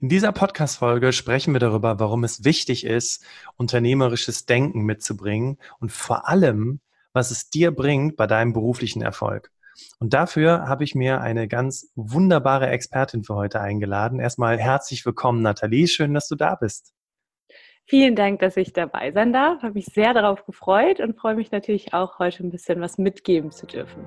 In dieser Podcast-Folge sprechen wir darüber, warum es wichtig ist, unternehmerisches Denken mitzubringen und vor allem, was es dir bringt bei deinem beruflichen Erfolg. Und dafür habe ich mir eine ganz wunderbare Expertin für heute eingeladen. Erstmal herzlich willkommen, Nathalie. Schön, dass du da bist. Vielen Dank, dass ich dabei sein darf. Habe mich sehr darauf gefreut und freue mich natürlich auch, heute ein bisschen was mitgeben zu dürfen.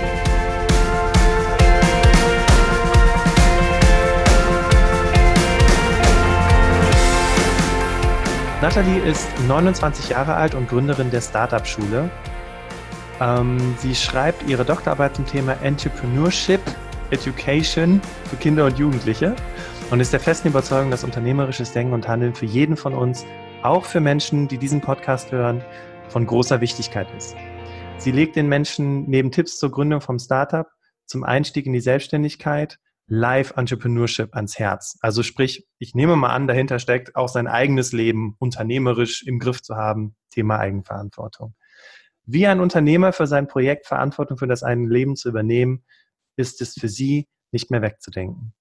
Nathalie ist 29 Jahre alt und Gründerin der Startup-Schule. Ähm, sie schreibt ihre Doktorarbeit zum Thema Entrepreneurship Education für Kinder und Jugendliche und ist der festen Überzeugung, dass unternehmerisches Denken und Handeln für jeden von uns, auch für Menschen, die diesen Podcast hören, von großer Wichtigkeit ist. Sie legt den Menschen neben Tipps zur Gründung vom Startup, zum Einstieg in die Selbstständigkeit Live-Entrepreneurship ans Herz. Also sprich, ich nehme mal an, dahinter steckt auch sein eigenes Leben unternehmerisch im Griff zu haben, Thema Eigenverantwortung. Wie ein Unternehmer für sein Projekt Verantwortung für das eigene Leben zu übernehmen, ist es für Sie nicht mehr wegzudenken.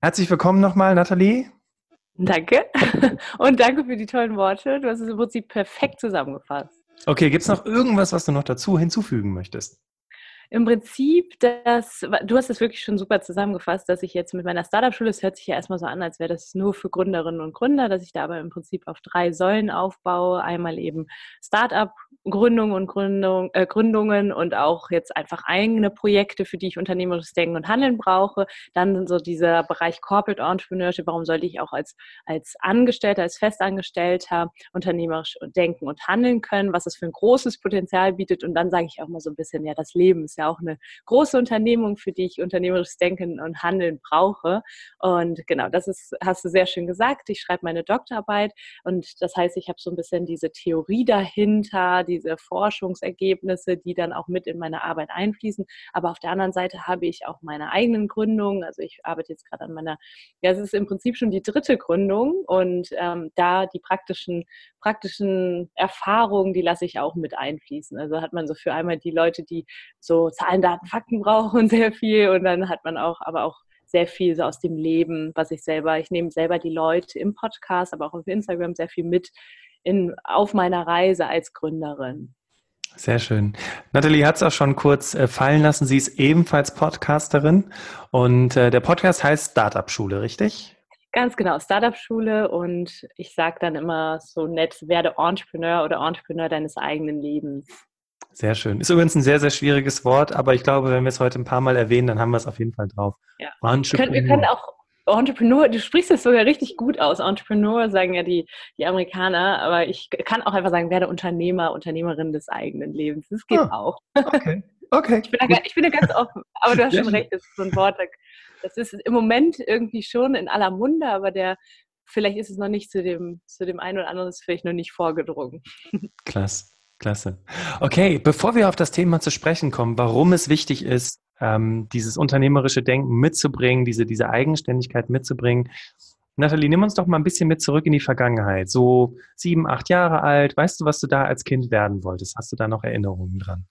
Herzlich willkommen nochmal, Nathalie. Danke. Und danke für die tollen Worte. Du hast es im Prinzip perfekt zusammengefasst. Okay, gibt es noch irgendwas, was du noch dazu hinzufügen möchtest? Im Prinzip, dass, du hast es wirklich schon super zusammengefasst, dass ich jetzt mit meiner Startup-Schule, es hört sich ja erstmal so an, als wäre das nur für Gründerinnen und Gründer, dass ich da aber im Prinzip auf drei Säulen aufbaue. Einmal eben Startup Gründung und Gründung, äh, Gründungen und auch jetzt einfach eigene Projekte, für die ich unternehmerisches Denken und Handeln brauche. Dann so dieser Bereich Corporate Entrepreneurship, warum sollte ich auch als, als Angestellter, als Festangestellter unternehmerisch denken und handeln können, was es für ein großes Potenzial bietet. Und dann sage ich auch mal so ein bisschen, ja, das Leben ist ja auch eine große Unternehmung, für die ich unternehmerisches Denken und Handeln brauche. Und genau, das ist, hast du sehr schön gesagt. Ich schreibe meine Doktorarbeit und das heißt, ich habe so ein bisschen diese Theorie dahinter, diese Forschungsergebnisse, die dann auch mit in meine Arbeit einfließen. Aber auf der anderen Seite habe ich auch meine eigenen Gründungen. Also ich arbeite jetzt gerade an meiner, ja, es ist im Prinzip schon die dritte Gründung und ähm, da die praktischen, praktischen Erfahrungen, die lasse ich auch mit einfließen. Also hat man so für einmal die Leute, die so Zahlen, Daten, Fakten brauchen sehr viel und dann hat man auch, aber auch sehr viel so aus dem Leben, was ich selber, ich nehme selber die Leute im Podcast, aber auch auf Instagram sehr viel mit, in, auf meiner Reise als Gründerin. Sehr schön. Nathalie hat es auch schon kurz äh, fallen lassen. Sie ist ebenfalls Podcasterin und äh, der Podcast heißt Startup Schule, richtig? Ganz genau, Startup Schule und ich sage dann immer so nett, werde Entrepreneur oder Entrepreneur deines eigenen Lebens. Sehr schön. Ist übrigens ein sehr, sehr schwieriges Wort, aber ich glaube, wenn wir es heute ein paar Mal erwähnen, dann haben wir es auf jeden Fall drauf. Ja. Wir können auch Entrepreneur, du sprichst es sogar richtig gut aus. Entrepreneur sagen ja die, die Amerikaner, aber ich kann auch einfach sagen, werde Unternehmer, Unternehmerin des eigenen Lebens. Das geht ah, auch. Okay, okay. Ich bin, da, ich bin da ganz offen, aber du hast schon recht, das ist so ein Wort, das ist im Moment irgendwie schon in aller Munde, aber der, vielleicht ist es noch nicht zu dem, zu dem einen oder anderen, ist vielleicht noch nicht vorgedrungen. Klasse. Klasse. Okay, bevor wir auf das Thema zu sprechen kommen, warum es wichtig ist, ähm, dieses unternehmerische Denken mitzubringen, diese, diese Eigenständigkeit mitzubringen. Nathalie, nimm uns doch mal ein bisschen mit zurück in die Vergangenheit. So sieben, acht Jahre alt. Weißt du, was du da als Kind werden wolltest? Hast du da noch Erinnerungen dran?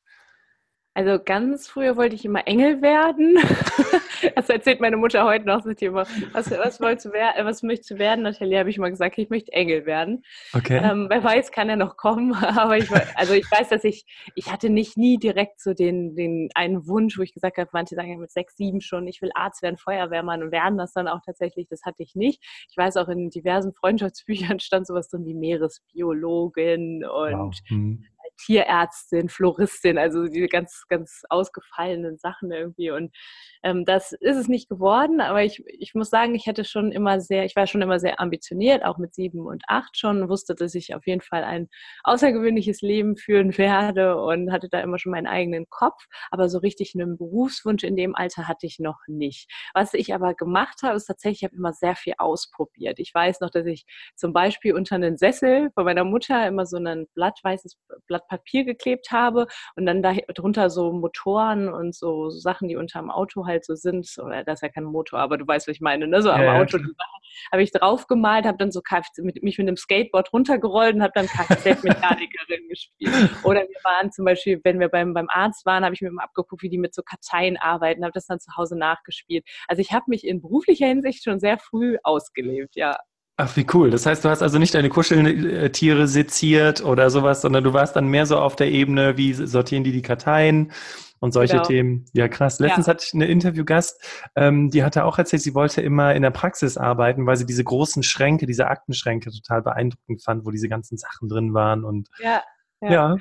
Also ganz früher wollte ich immer Engel werden. das erzählt meine Mutter heute noch. Sagt immer, was, was, wolltest du werden, was möchtest du werden? Nathalie habe ich mal gesagt, ich möchte Engel werden. Okay. Ähm, wer weiß, kann er noch kommen. Aber ich, also ich weiß, dass ich, ich hatte nicht nie direkt so den, den einen Wunsch, wo ich gesagt habe, manche sagen ja mit sechs, sieben schon, ich will Arzt werden, Feuerwehrmann und werden das dann auch tatsächlich. Das hatte ich nicht. Ich weiß auch in diversen Freundschaftsbüchern stand sowas drin wie Meeresbiologin und wow. hm Tierärztin, Floristin, also diese ganz, ganz ausgefallenen Sachen irgendwie. Und ähm, das ist es nicht geworden, aber ich, ich muss sagen, ich hätte schon immer sehr, ich war schon immer sehr ambitioniert, auch mit sieben und acht schon, wusste, dass ich auf jeden Fall ein außergewöhnliches Leben führen werde und hatte da immer schon meinen eigenen Kopf, aber so richtig einen Berufswunsch in dem Alter hatte ich noch nicht. Was ich aber gemacht habe, ist tatsächlich, ich habe immer sehr viel ausprobiert. Ich weiß noch, dass ich zum Beispiel unter einen Sessel von meiner Mutter immer so ein Blatt, weißes Blatt Papier geklebt habe und dann darunter so Motoren und so Sachen, die unter dem Auto halt so sind, oder das ist ja kein Motor, aber du weißt, was ich meine, ne? so am ja, Auto, habe ich drauf gemalt, habe dann so Kfz, mit, mich mit einem Skateboard runtergerollt und habe dann Kfz-Mechanikerin gespielt. Oder wir waren zum Beispiel, wenn wir beim, beim Arzt waren, habe ich mir mal abgeguckt, wie die mit so Karteien arbeiten, habe das dann zu Hause nachgespielt. Also ich habe mich in beruflicher Hinsicht schon sehr früh ausgelebt, ja. Ach, wie cool. Das heißt, du hast also nicht deine Kuscheltiere seziert oder sowas, sondern du warst dann mehr so auf der Ebene, wie sortieren die die Karteien und solche genau. Themen. Ja, krass. Letztens ja. hatte ich eine Interviewgast, ähm, die hatte auch erzählt, sie wollte immer in der Praxis arbeiten, weil sie diese großen Schränke, diese Aktenschränke total beeindruckend fand, wo diese ganzen Sachen drin waren und ja. ja. ja.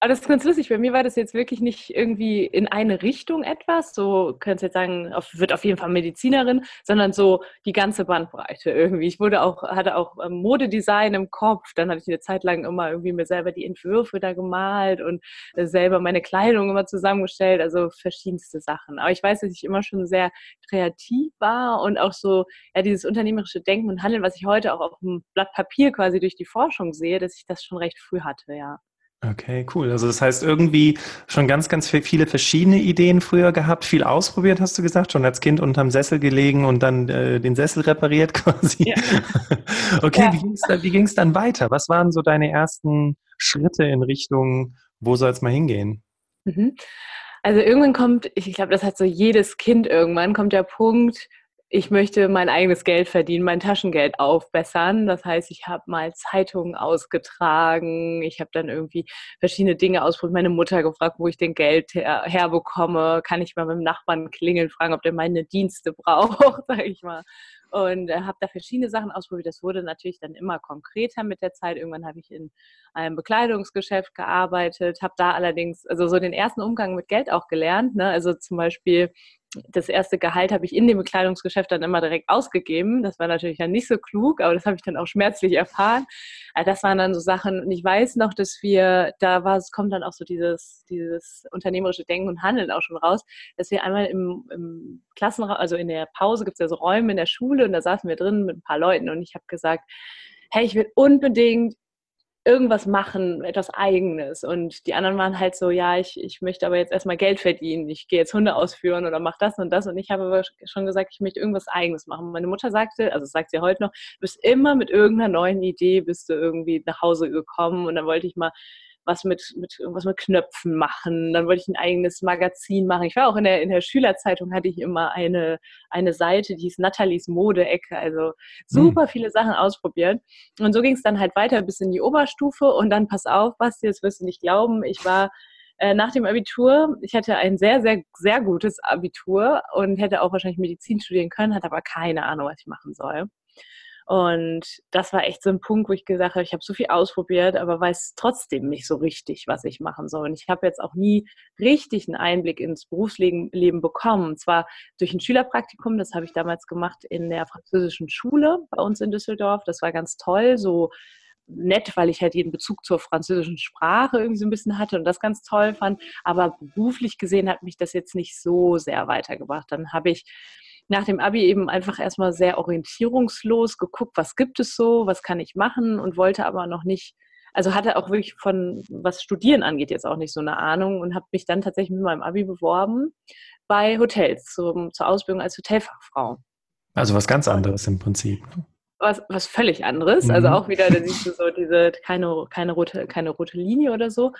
Aber das ist ganz lustig. Bei mir war das jetzt wirklich nicht irgendwie in eine Richtung etwas, so könntest jetzt sagen, auf, wird auf jeden Fall Medizinerin, sondern so die ganze Bandbreite irgendwie. Ich wurde auch, hatte auch ähm, Modedesign im Kopf, dann hatte ich eine Zeit lang immer irgendwie mir selber die Entwürfe da gemalt und äh, selber meine Kleidung immer zusammengestellt, also verschiedenste Sachen. Aber ich weiß, dass ich immer schon sehr kreativ war und auch so, ja, dieses unternehmerische Denken und Handeln, was ich heute auch auf dem Blatt Papier quasi durch die Forschung sehe, dass ich das schon recht früh hatte, ja. Okay, cool. Also das heißt irgendwie schon ganz, ganz viele verschiedene Ideen früher gehabt, viel ausprobiert, hast du gesagt, schon als Kind unterm Sessel gelegen und dann äh, den Sessel repariert quasi. Ja. okay, ja. wie ging es dann, dann weiter? Was waren so deine ersten Schritte in Richtung, wo soll es mal hingehen? Mhm. Also irgendwann kommt, ich glaube, das hat so jedes Kind irgendwann, kommt der Punkt, ich möchte mein eigenes Geld verdienen, mein Taschengeld aufbessern. Das heißt, ich habe mal Zeitungen ausgetragen, ich habe dann irgendwie verschiedene Dinge ausprobiert, meine Mutter gefragt, wo ich den Geld her herbekomme, kann ich mal mit dem Nachbarn klingeln, fragen, ob der meine Dienste braucht, sage ich mal. Und äh, habe da verschiedene Sachen ausprobiert. Das wurde natürlich dann immer konkreter mit der Zeit. Irgendwann habe ich in einem Bekleidungsgeschäft gearbeitet, habe da allerdings also so den ersten Umgang mit Geld auch gelernt. Ne? Also zum Beispiel das erste Gehalt habe ich in dem Bekleidungsgeschäft dann immer direkt ausgegeben. Das war natürlich dann nicht so klug, aber das habe ich dann auch schmerzlich erfahren. Das waren dann so Sachen, und ich weiß noch, dass wir, da war es, kommt dann auch so dieses, dieses unternehmerische Denken und Handeln auch schon raus, dass wir einmal im, im Klassenraum, also in der Pause gibt es ja so Räume in der Schule und da saßen wir drin mit ein paar Leuten und ich habe gesagt, hey, ich will unbedingt irgendwas machen, etwas Eigenes. Und die anderen waren halt so, ja, ich, ich möchte aber jetzt erstmal Geld verdienen. Ich gehe jetzt Hunde ausführen oder mache das und das. Und ich habe aber schon gesagt, ich möchte irgendwas Eigenes machen. Meine Mutter sagte, also sagt sie heute noch, du bist immer mit irgendeiner neuen Idee, bist du irgendwie nach Hause gekommen. Und dann wollte ich mal was mit, mit irgendwas mit Knöpfen machen. Dann wollte ich ein eigenes Magazin machen. Ich war auch in der, in der Schülerzeitung, hatte ich immer eine, eine Seite, die hieß Nathalies Mode-Ecke. Also super hm. viele Sachen ausprobiert. Und so ging es dann halt weiter bis in die Oberstufe. Und dann, pass auf, Basti, das wirst du nicht glauben, ich war äh, nach dem Abitur, ich hatte ein sehr, sehr, sehr gutes Abitur und hätte auch wahrscheinlich Medizin studieren können, hatte aber keine Ahnung, was ich machen soll. Und das war echt so ein Punkt, wo ich gesagt habe, ich habe so viel ausprobiert, aber weiß trotzdem nicht so richtig, was ich machen soll. Und ich habe jetzt auch nie richtig einen Einblick ins Berufsleben bekommen. Zwar durch ein Schülerpraktikum, das habe ich damals gemacht in der französischen Schule bei uns in Düsseldorf. Das war ganz toll, so nett, weil ich halt jeden Bezug zur französischen Sprache irgendwie so ein bisschen hatte und das ganz toll fand. Aber beruflich gesehen hat mich das jetzt nicht so sehr weitergebracht. Dann habe ich nach dem Abi eben einfach erstmal sehr orientierungslos geguckt, was gibt es so, was kann ich machen und wollte aber noch nicht, also hatte auch wirklich von, was Studieren angeht, jetzt auch nicht so eine Ahnung und habe mich dann tatsächlich mit meinem Abi beworben bei Hotels zum, zur Ausbildung als Hotelfachfrau. Also was ganz anderes im Prinzip. Ne? was, was völlig anderes. Also mhm. Also auch wieder, da siehst du so diese, keine, keine, rote, keine rote Linie oder so.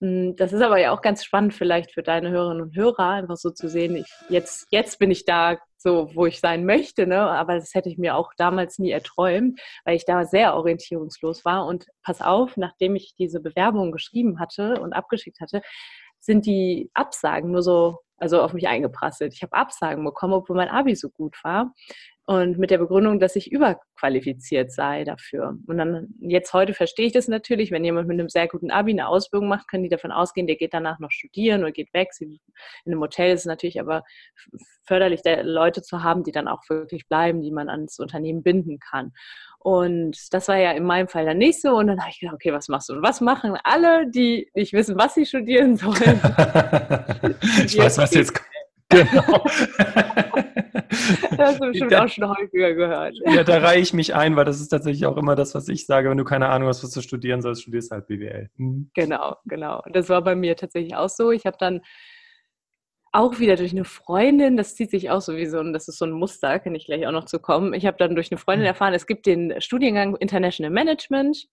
Hm, das ist aber ja auch ganz spannend vielleicht für deine Hörerinnen und Hörer, einfach so zu sehen, ich, jetzt, jetzt bin ich da so, wo ich sein möchte, ne? aber das hätte ich mir auch damals nie erträumt, weil ich da sehr orientierungslos war. Und pass auf, nachdem ich diese Bewerbung geschrieben hatte und abgeschickt hatte, sind die Absagen nur so, also auf mich eingeprasselt. Ich habe Absagen bekommen, obwohl mein Abi so gut war und mit der Begründung, dass ich überqualifiziert sei dafür. Und dann jetzt heute verstehe ich das natürlich, wenn jemand mit einem sehr guten Abi eine Ausbildung macht, können die davon ausgehen, der geht danach noch studieren oder geht weg. In einem Hotel ist es natürlich aber förderlich, Leute zu haben, die dann auch wirklich bleiben, die man ans Unternehmen binden kann. Und das war ja in meinem Fall dann nicht so. Und dann habe ich gedacht, okay, was machst du? Und was machen alle, die nicht wissen, was sie studieren sollen? ich weiß, was jetzt kommt. Genau. das hast du bestimmt da, auch schon häufiger gehört. Ja, da reihe ich mich ein, weil das ist tatsächlich auch immer das, was ich sage. Wenn du keine Ahnung hast, was du studieren sollst, studierst halt BWL. Mhm. Genau, genau. Das war bei mir tatsächlich auch so. Ich habe dann auch wieder durch eine Freundin, das zieht sich auch sowieso, und das ist so ein Muster, kann ich gleich auch noch zu kommen. Ich habe dann durch eine Freundin mhm. erfahren, es gibt den Studiengang International Management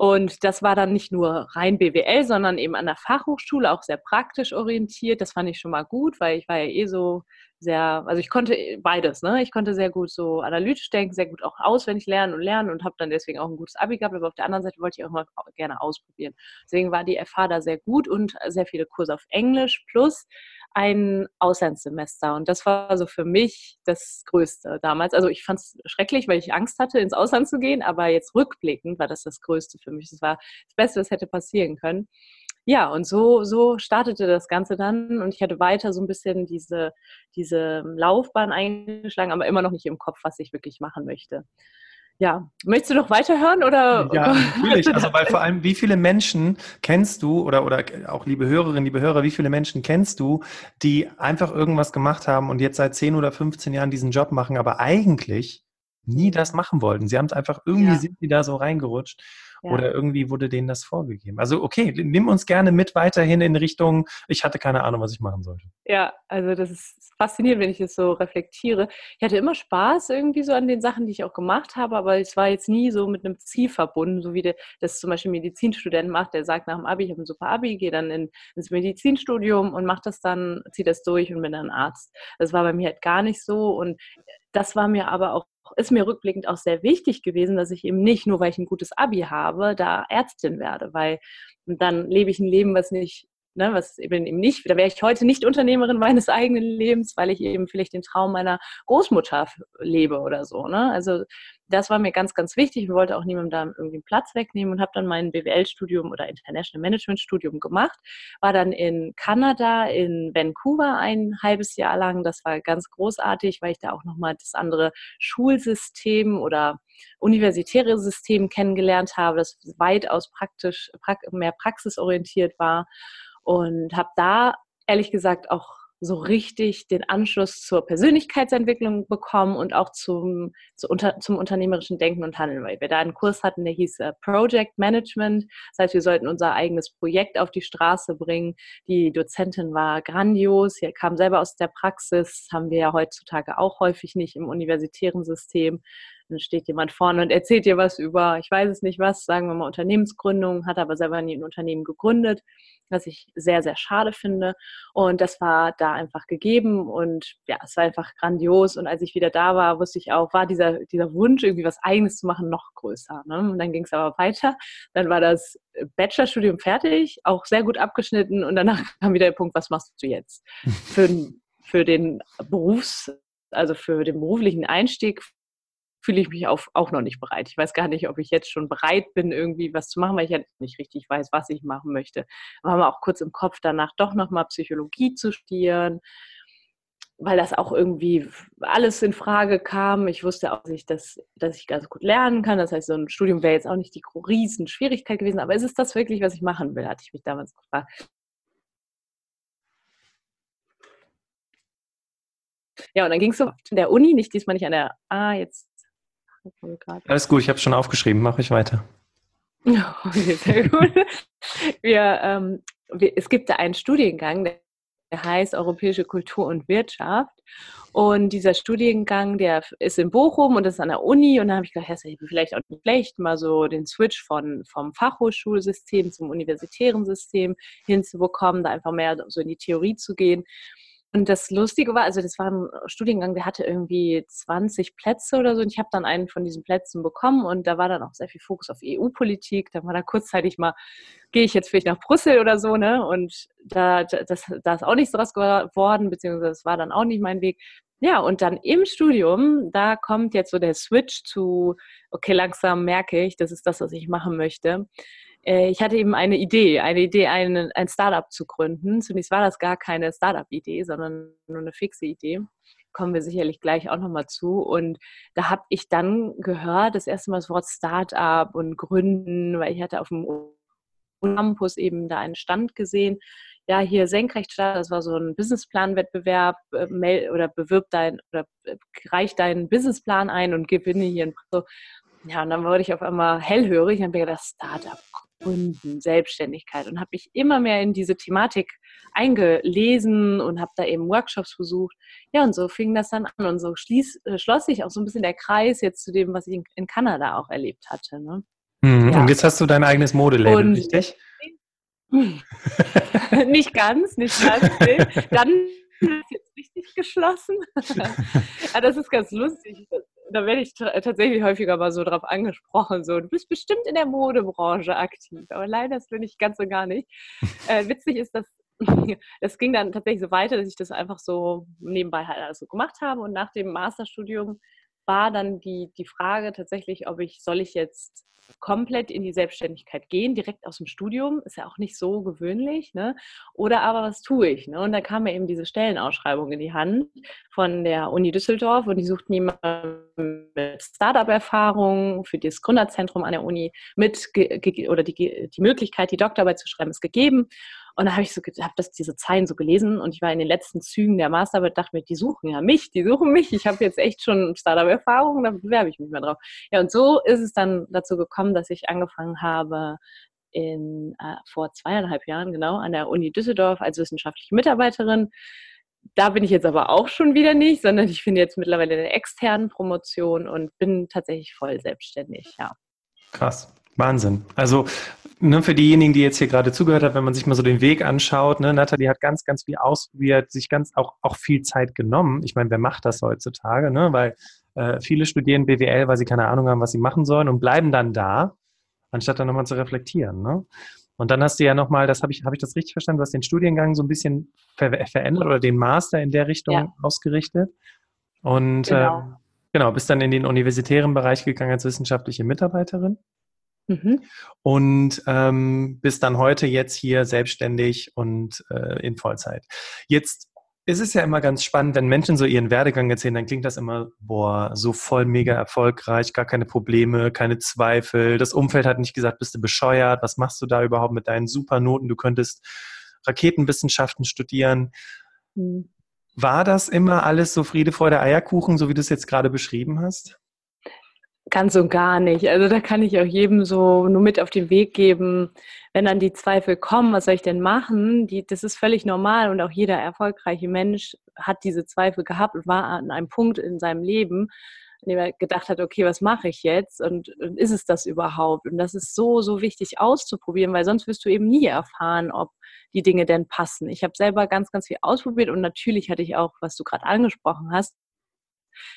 und das war dann nicht nur rein BWL, sondern eben an der Fachhochschule auch sehr praktisch orientiert. Das fand ich schon mal gut, weil ich war ja eh so sehr, also ich konnte beides, ne? Ich konnte sehr gut so analytisch denken, sehr gut auch auswendig lernen und lernen und habe dann deswegen auch ein gutes Abi gehabt, aber auf der anderen Seite wollte ich auch mal gerne ausprobieren. Deswegen war die FH da sehr gut und sehr viele Kurse auf Englisch plus ein Auslandssemester. Und das war so für mich das Größte damals. Also ich fand es schrecklich, weil ich Angst hatte, ins Ausland zu gehen, aber jetzt rückblickend war das das Größte für mich. Das war das Beste, was hätte passieren können. Ja, und so, so startete das Ganze dann und ich hatte weiter so ein bisschen diese, diese Laufbahn eingeschlagen, aber immer noch nicht im Kopf, was ich wirklich machen möchte. Ja, möchtest du noch weiterhören oder? Ja, natürlich. Also weil vor allem, wie viele Menschen kennst du oder oder auch liebe Hörerinnen, liebe Hörer, wie viele Menschen kennst du, die einfach irgendwas gemacht haben und jetzt seit 10 oder 15 Jahren diesen Job machen, aber eigentlich nie das machen wollten. Sie haben es einfach irgendwie ja. sind die da so reingerutscht. Ja. Oder irgendwie wurde denen das vorgegeben. Also okay, nimm uns gerne mit weiterhin in Richtung, ich hatte keine Ahnung, was ich machen sollte. Ja, also das ist faszinierend, wenn ich das so reflektiere. Ich hatte immer Spaß irgendwie so an den Sachen, die ich auch gemacht habe, aber es war jetzt nie so mit einem Ziel verbunden, so wie der, das zum Beispiel ein Medizinstudent macht, der sagt nach dem Abi, ich habe ein super Abi, gehe dann in, ins Medizinstudium und macht das dann, zieht das durch und bin dann Arzt. Das war bei mir halt gar nicht so und das war mir aber auch ist mir rückblickend auch sehr wichtig gewesen, dass ich eben nicht, nur weil ich ein gutes Abi habe, da Ärztin werde, weil dann lebe ich ein Leben, was nicht ne, was eben nicht, da wäre ich heute nicht Unternehmerin meines eigenen Lebens, weil ich eben vielleicht den Traum meiner Großmutter lebe oder so. Ne? Also das war mir ganz, ganz wichtig. Ich wollte auch niemandem da irgendwie einen Platz wegnehmen und habe dann mein BWL-Studium oder International Management-Studium gemacht. War dann in Kanada, in Vancouver ein halbes Jahr lang. Das war ganz großartig, weil ich da auch nochmal das andere Schulsystem oder universitäre System kennengelernt habe, das weitaus praktisch, mehr praxisorientiert war und habe da ehrlich gesagt auch so richtig den Anschluss zur Persönlichkeitsentwicklung bekommen und auch zum, zu unter, zum unternehmerischen Denken und Handeln, weil wir da einen Kurs hatten, der hieß äh, Project Management. Das heißt, wir sollten unser eigenes Projekt auf die Straße bringen. Die Dozentin war grandios, sie kam selber aus der Praxis, haben wir ja heutzutage auch häufig nicht im universitären System dann steht jemand vorne und erzählt dir was über, ich weiß es nicht was, sagen wir mal Unternehmensgründung, hat aber selber nie ein Unternehmen gegründet, was ich sehr, sehr schade finde. Und das war da einfach gegeben und ja, es war einfach grandios. Und als ich wieder da war, wusste ich auch, war dieser, dieser Wunsch, irgendwie was Eigenes zu machen, noch größer. Ne? Und dann ging es aber weiter. Dann war das Bachelorstudium fertig, auch sehr gut abgeschnitten und danach kam wieder der Punkt, was machst du jetzt? Für, für den Berufs, also für den beruflichen Einstieg fühle ich mich auf, auch noch nicht bereit. Ich weiß gar nicht, ob ich jetzt schon bereit bin, irgendwie was zu machen, weil ich ja nicht richtig weiß, was ich machen möchte. Aber haben wir auch kurz im Kopf danach doch nochmal Psychologie zu studieren, weil das auch irgendwie alles in Frage kam. Ich wusste auch nicht, dass, dass ich ganz gut lernen kann. Das heißt, so ein Studium wäre jetzt auch nicht die riesen Schwierigkeit gewesen. Aber ist es das wirklich, was ich machen will, hatte ich mich damals gefragt. Ja, und dann ging es so an der Uni, nicht diesmal nicht an der, ah, jetzt alles gut, ich habe es schon aufgeschrieben, mache ich weiter. Okay, sehr gut. Wir, ähm, wir, es gibt da einen Studiengang, der heißt Europäische Kultur und Wirtschaft. Und dieser Studiengang, der ist in Bochum und das ist an der Uni. Und da habe ich gedacht, ja, vielleicht auch nicht schlecht, mal so den Switch von, vom Fachhochschulsystem zum universitären System hinzubekommen, da einfach mehr so in die Theorie zu gehen. Und das Lustige war, also das war ein Studiengang, der hatte irgendwie 20 Plätze oder so. Und ich habe dann einen von diesen Plätzen bekommen und da war dann auch sehr viel Fokus auf EU-Politik. Da war da kurzzeitig mal, gehe ich jetzt vielleicht nach Brüssel oder so, ne? Und da, das, da ist auch nichts draus geworden, beziehungsweise das war dann auch nicht mein Weg. ja, und dann im Studium, da kommt jetzt so der Switch zu, okay, langsam merke ich, das ist das, was ich machen möchte. Äh, ich hatte eben eine Idee, eine Idee, ein, ein Startup zu gründen. Zunächst war das gar keine Startup-Idee, sondern nur eine fixe Idee. Kommen wir sicherlich gleich auch nochmal zu. Und da habe ich dann gehört, das erste Mal das Wort Startup und Gründen, weil ich hatte auf dem Campus eben da einen Stand gesehen ja, hier Senkrechtstart, das war so ein Businessplan-Wettbewerb, äh, oder bewirb dein, oder äh, reich deinen Businessplan ein und gewinne hier ein so. Ja, und dann wurde ich auf einmal hellhörig und habe gedacht, Startup gründen, Selbstständigkeit und habe mich immer mehr in diese Thematik eingelesen und habe da eben Workshops besucht. Ja, und so fing das dann an und so schließ, äh, schloss sich auch so ein bisschen der Kreis jetzt zu dem, was ich in, in Kanada auch erlebt hatte. Ne? Mhm, ja. Und jetzt hast du dein eigenes Modelabel, richtig? nicht ganz, nicht ganz. Dann ist jetzt richtig geschlossen. ja, das ist ganz lustig. Da werde ich tatsächlich häufiger mal so drauf angesprochen. So, du bist bestimmt in der Modebranche aktiv, aber leider ist bin ich ganz und gar nicht. Äh, witzig ist, dass das ging dann tatsächlich so weiter, dass ich das einfach so nebenbei halt alles so gemacht habe und nach dem Masterstudium war dann die, die Frage tatsächlich, ob ich, soll ich jetzt komplett in die Selbstständigkeit gehen, direkt aus dem Studium, ist ja auch nicht so gewöhnlich, ne? Oder aber was tue ich? Ne? Und da kam mir eben diese Stellenausschreibung in die Hand von der Uni Düsseldorf und die suchten jemanden mit Startup-Erfahrung für das Gründerzentrum an der Uni mit oder die, die Möglichkeit, die Doktorarbeit zu schreiben, ist gegeben. Und da habe ich so, habe das diese Zeilen so gelesen und ich war in den letzten Zügen der Masterarbeit, dachte mir, die suchen ja mich, die suchen mich. Ich habe jetzt echt schon Startup-Erfahrung, da bewerbe ich mich mal drauf. Ja, und so ist es dann dazu gekommen, dass ich angefangen habe, in, äh, vor zweieinhalb Jahren genau an der Uni Düsseldorf als wissenschaftliche Mitarbeiterin. Da bin ich jetzt aber auch schon wieder nicht, sondern ich bin jetzt mittlerweile in der externen Promotion und bin tatsächlich voll selbstständig, ja. Krass. Wahnsinn. Also ne, für diejenigen, die jetzt hier gerade zugehört haben, wenn man sich mal so den Weg anschaut, ne, Nathalie hat ganz, ganz viel ausprobiert, sich ganz auch, auch viel Zeit genommen. Ich meine, wer macht das heutzutage? Ne? Weil äh, viele studieren BWL, weil sie keine Ahnung haben, was sie machen sollen und bleiben dann da, anstatt dann nochmal zu reflektieren. Ne? Und dann hast du ja nochmal, das habe ich, habe ich das richtig verstanden, du hast den Studiengang so ein bisschen ver verändert oder den Master in der Richtung ja. ausgerichtet. Und genau. Äh, genau, bist dann in den universitären Bereich gegangen als wissenschaftliche Mitarbeiterin. Mhm. Und ähm, bist dann heute jetzt hier selbstständig und äh, in Vollzeit. Jetzt ist es ja immer ganz spannend, wenn Menschen so ihren Werdegang erzählen, dann klingt das immer, boah, so voll mega erfolgreich, gar keine Probleme, keine Zweifel. Das Umfeld hat nicht gesagt, bist du bescheuert, was machst du da überhaupt mit deinen Supernoten? Du könntest Raketenwissenschaften studieren. Mhm. War das immer alles so Friede, Freude, Eierkuchen, so wie du es jetzt gerade beschrieben hast? Ganz und gar nicht. Also da kann ich auch jedem so nur mit auf den Weg geben, wenn dann die Zweifel kommen, was soll ich denn machen? Die, das ist völlig normal und auch jeder erfolgreiche Mensch hat diese Zweifel gehabt und war an einem Punkt in seinem Leben, in dem er gedacht hat, okay, was mache ich jetzt und, und ist es das überhaupt? Und das ist so, so wichtig auszuprobieren, weil sonst wirst du eben nie erfahren, ob die Dinge denn passen. Ich habe selber ganz, ganz viel ausprobiert und natürlich hatte ich auch, was du gerade angesprochen hast,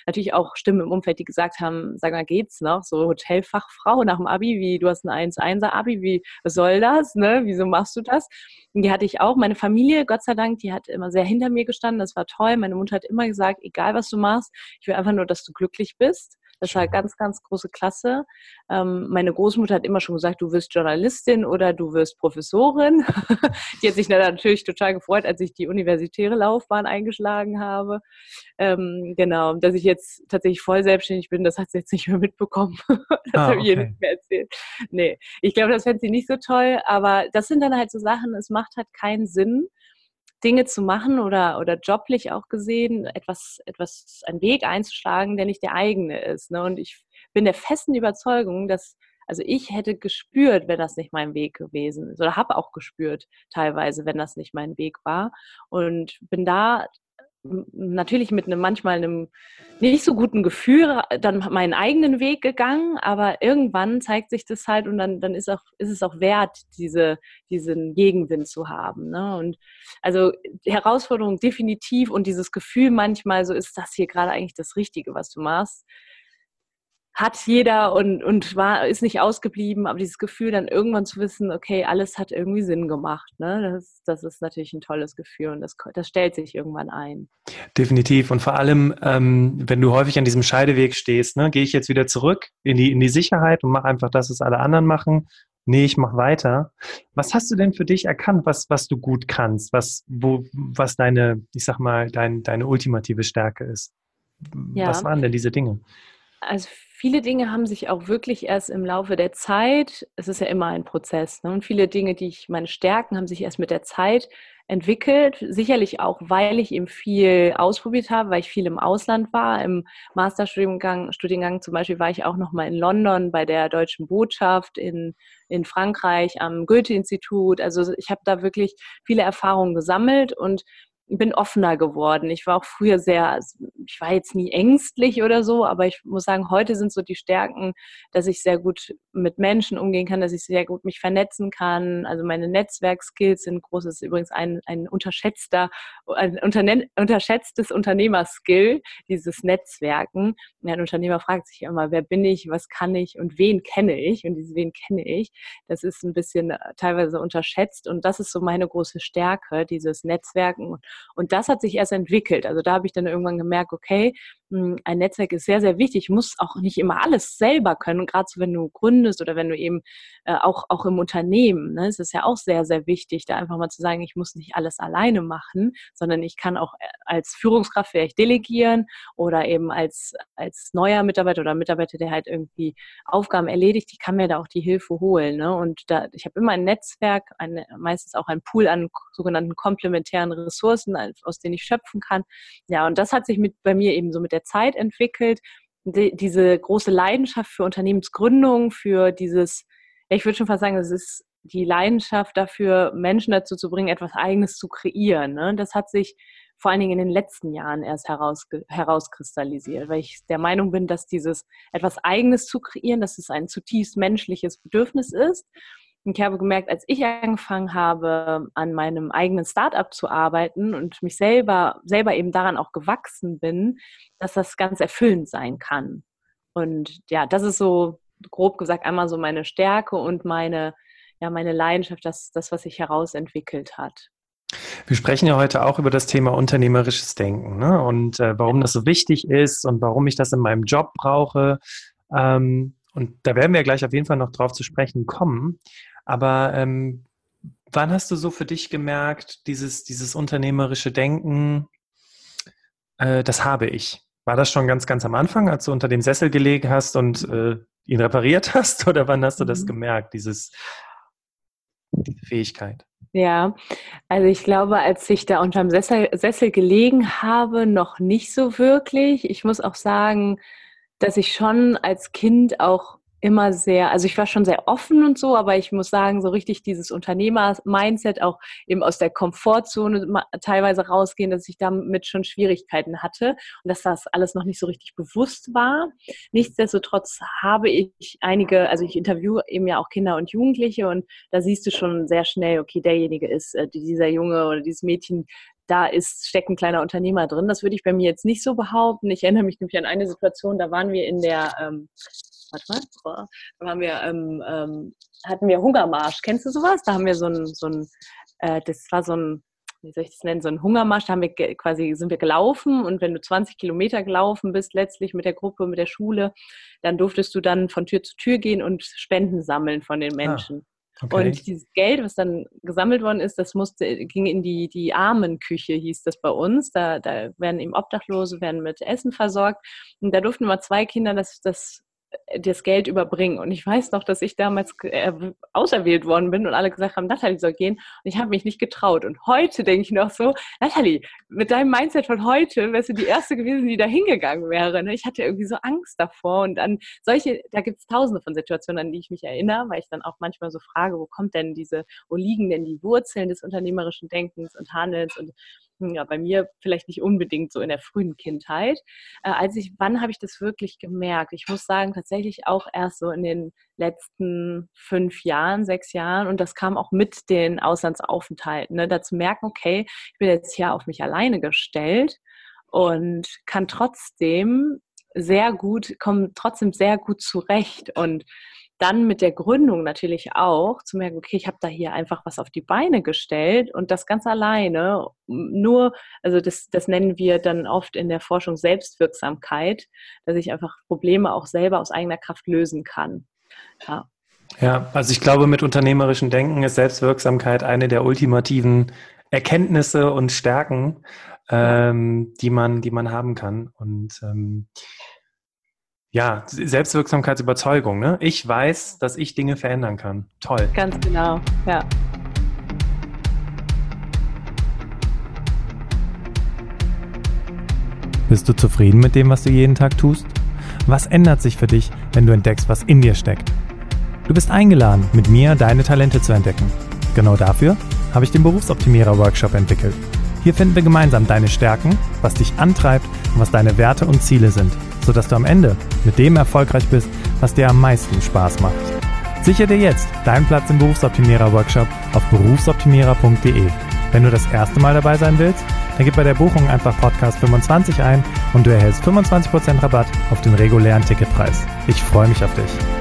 natürlich auch Stimmen im Umfeld, die gesagt haben, sag mal, geht's noch? So Hotelfachfrau nach dem Abi, wie du hast ein 1-1er Abi, wie was soll das? Ne? Wieso machst du das? Und die hatte ich auch. Meine Familie, Gott sei Dank, die hat immer sehr hinter mir gestanden. Das war toll. Meine Mutter hat immer gesagt, egal was du machst, ich will einfach nur, dass du glücklich bist. Das war ganz, ganz große Klasse. Ähm, meine Großmutter hat immer schon gesagt, du wirst Journalistin oder du wirst Professorin. die hat sich natürlich total gefreut, als ich die universitäre Laufbahn eingeschlagen habe. Ähm, genau, dass ich jetzt tatsächlich voll selbstständig bin, das hat sie jetzt nicht mehr mitbekommen. das ah, habe ich ihr nicht mehr erzählt. Nee, ich glaube, das fände sie nicht so toll, aber das sind dann halt so Sachen, es macht halt keinen Sinn, Dinge zu machen oder, oder joblich auch gesehen, etwas, etwas, einen Weg einzuschlagen, der nicht der eigene ist. Ne? Und ich bin der festen Überzeugung, dass, also ich hätte gespürt, wenn das nicht mein Weg gewesen ist, oder habe auch gespürt teilweise, wenn das nicht mein Weg war. Und bin da natürlich mit einem manchmal einem nicht so guten Gefühl dann meinen eigenen Weg gegangen, aber irgendwann zeigt sich das halt und dann, dann ist, auch, ist es auch wert, diese, diesen Gegenwind zu haben. Ne? Und also Herausforderung definitiv und dieses Gefühl manchmal, so ist das hier gerade eigentlich das Richtige, was du machst. Hat jeder und, und war, ist nicht ausgeblieben, aber dieses Gefühl dann irgendwann zu wissen, okay, alles hat irgendwie Sinn gemacht, ne? das, das ist natürlich ein tolles Gefühl und das, das stellt sich irgendwann ein. Definitiv und vor allem, ähm, wenn du häufig an diesem Scheideweg stehst, ne, gehe ich jetzt wieder zurück in die, in die Sicherheit und mache einfach das, was alle anderen machen. Nee, ich mache weiter. Was hast du denn für dich erkannt, was, was du gut kannst, was, wo, was deine, ich sag mal, dein, deine ultimative Stärke ist? Ja. Was waren denn diese Dinge? Also viele Dinge haben sich auch wirklich erst im Laufe der Zeit, es ist ja immer ein Prozess, ne? und viele Dinge, die ich, meine Stärken, haben sich erst mit der Zeit entwickelt. Sicherlich auch, weil ich eben viel ausprobiert habe, weil ich viel im Ausland war. Im Masterstudiengang Studiengang zum Beispiel war ich auch noch mal in London bei der Deutschen Botschaft in, in Frankreich am Goethe-Institut. Also ich habe da wirklich viele Erfahrungen gesammelt und bin offener geworden. Ich war auch früher sehr, ich war jetzt nie ängstlich oder so, aber ich muss sagen, heute sind so die Stärken, dass ich sehr gut mit Menschen umgehen kann, dass ich sehr gut mich vernetzen kann. Also meine Netzwerkskills sind groß. Das ist übrigens ein, ein unterschätzter, ein unterschätztes Unternehmerskill, dieses Netzwerken. ein Unternehmer fragt sich immer, wer bin ich, was kann ich und wen kenne ich? Und dieses wen kenne ich, das ist ein bisschen äh, teilweise unterschätzt und das ist so meine große Stärke, dieses Netzwerken und das hat sich erst entwickelt. Also da habe ich dann irgendwann gemerkt, okay, hm, ein Netzwerk ist sehr, sehr wichtig. Ich muss auch nicht immer alles selber können. Gerade so, wenn du gründest oder wenn du eben äh, auch, auch im Unternehmen, ne, ist es ja auch sehr, sehr wichtig, da einfach mal zu sagen, ich muss nicht alles alleine machen, sondern ich kann auch äh, als Führungskraft vielleicht delegieren oder eben als, als neuer Mitarbeiter oder Mitarbeiter, der halt irgendwie Aufgaben erledigt, ich kann mir da auch die Hilfe holen. Ne? Und da, ich habe immer ein Netzwerk, eine, meistens auch ein Pool an sogenannten komplementären Ressourcen, aus denen ich schöpfen kann. Ja, und das hat sich mit, bei mir eben so mit der Zeit entwickelt. Die, diese große Leidenschaft für Unternehmensgründung, für dieses, ich würde schon fast sagen, es ist die Leidenschaft dafür, Menschen dazu zu bringen, etwas Eigenes zu kreieren. Ne? Das hat sich vor allen Dingen in den letzten Jahren erst heraus, herauskristallisiert, weil ich der Meinung bin, dass dieses etwas Eigenes zu kreieren, dass es ein zutiefst menschliches Bedürfnis ist ich habe gemerkt, als ich angefangen habe, an meinem eigenen Startup zu arbeiten und mich selber, selber eben daran auch gewachsen bin, dass das ganz erfüllend sein kann. Und ja, das ist so grob gesagt einmal so meine Stärke und meine, ja, meine Leidenschaft, das, das, was sich herausentwickelt hat. Wir sprechen ja heute auch über das Thema unternehmerisches Denken ne? und äh, warum das so wichtig ist und warum ich das in meinem Job brauche. Ähm, und da werden wir gleich auf jeden Fall noch drauf zu sprechen kommen. Aber ähm, wann hast du so für dich gemerkt, dieses, dieses unternehmerische Denken, äh, das habe ich? War das schon ganz, ganz am Anfang, als du unter dem Sessel gelegen hast und äh, ihn repariert hast? Oder wann hast du das mhm. gemerkt, dieses, diese Fähigkeit? Ja, also ich glaube, als ich da unterm Sessel, Sessel gelegen habe, noch nicht so wirklich. Ich muss auch sagen, dass ich schon als Kind auch immer sehr, also ich war schon sehr offen und so, aber ich muss sagen, so richtig dieses Unternehmer-Mindset auch eben aus der Komfortzone teilweise rausgehen, dass ich damit schon Schwierigkeiten hatte und dass das alles noch nicht so richtig bewusst war. Nichtsdestotrotz habe ich einige, also ich interviewe eben ja auch Kinder und Jugendliche und da siehst du schon sehr schnell, okay, derjenige ist, äh, dieser Junge oder dieses Mädchen, da ist, steckt ein kleiner Unternehmer drin. Das würde ich bei mir jetzt nicht so behaupten. Ich erinnere mich nämlich an eine Situation, da waren wir in der ähm, warte mal, da haben wir, ähm, ähm, hatten wir Hungermarsch. Kennst du sowas? Da haben wir so ein, so ein äh, das war so ein, wie soll ich das nennen, so ein Hungermarsch, da haben wir quasi, sind wir gelaufen und wenn du 20 Kilometer gelaufen bist, letztlich mit der Gruppe, mit der Schule, dann durftest du dann von Tür zu Tür gehen und Spenden sammeln von den ah, Menschen. Ah, okay. Und dieses Geld, was dann gesammelt worden ist, das musste, ging in die, die Armenküche, hieß das bei uns. Da, da werden eben Obdachlose, werden mit Essen versorgt. Und da durften immer zwei Kinder das, das das Geld überbringen. Und ich weiß noch, dass ich damals äh, auserwählt worden bin und alle gesagt haben, Nathalie soll gehen. Und ich habe mich nicht getraut. Und heute denke ich noch so, Nathalie, mit deinem Mindset von heute wärst du die Erste gewesen, die da hingegangen wäre. Ne? Ich hatte irgendwie so Angst davor. Und an solche, da gibt es tausende von Situationen, an die ich mich erinnere, weil ich dann auch manchmal so frage, wo kommt denn diese, wo liegen denn die Wurzeln des unternehmerischen Denkens und Handelns und ja, bei mir vielleicht nicht unbedingt so in der frühen Kindheit. Äh, als ich, wann habe ich das wirklich gemerkt? Ich muss sagen, tatsächlich auch erst so in den letzten fünf Jahren, sechs Jahren. Und das kam auch mit den Auslandsaufenthalten. Ne? Da zu merken, okay, ich bin jetzt hier auf mich alleine gestellt und kann trotzdem sehr gut, kommen trotzdem sehr gut zurecht und dann mit der Gründung natürlich auch zu merken, okay, ich habe da hier einfach was auf die Beine gestellt und das ganz alleine, nur, also das, das nennen wir dann oft in der Forschung Selbstwirksamkeit, dass ich einfach Probleme auch selber aus eigener Kraft lösen kann. Ja. Ja, also ich glaube, mit unternehmerischem Denken ist Selbstwirksamkeit eine der ultimativen Erkenntnisse und Stärken, ähm, die man, die man haben kann. Und ähm, ja, Selbstwirksamkeitsüberzeugung. Ne? Ich weiß, dass ich Dinge verändern kann. Toll. Ganz genau, ja. Bist du zufrieden mit dem, was du jeden Tag tust? Was ändert sich für dich, wenn du entdeckst, was in dir steckt? Du bist eingeladen, mit mir deine Talente zu entdecken. Genau dafür habe ich den Berufsoptimierer Workshop entwickelt. Hier finden wir gemeinsam deine Stärken, was dich antreibt und was deine Werte und Ziele sind sodass du am Ende mit dem erfolgreich bist, was dir am meisten Spaß macht. Sichere dir jetzt deinen Platz im Berufsoptimierer Workshop auf berufsoptimierer.de. Wenn du das erste Mal dabei sein willst, dann gib bei der Buchung einfach Podcast 25 ein und du erhältst 25% Rabatt auf den regulären Ticketpreis. Ich freue mich auf dich.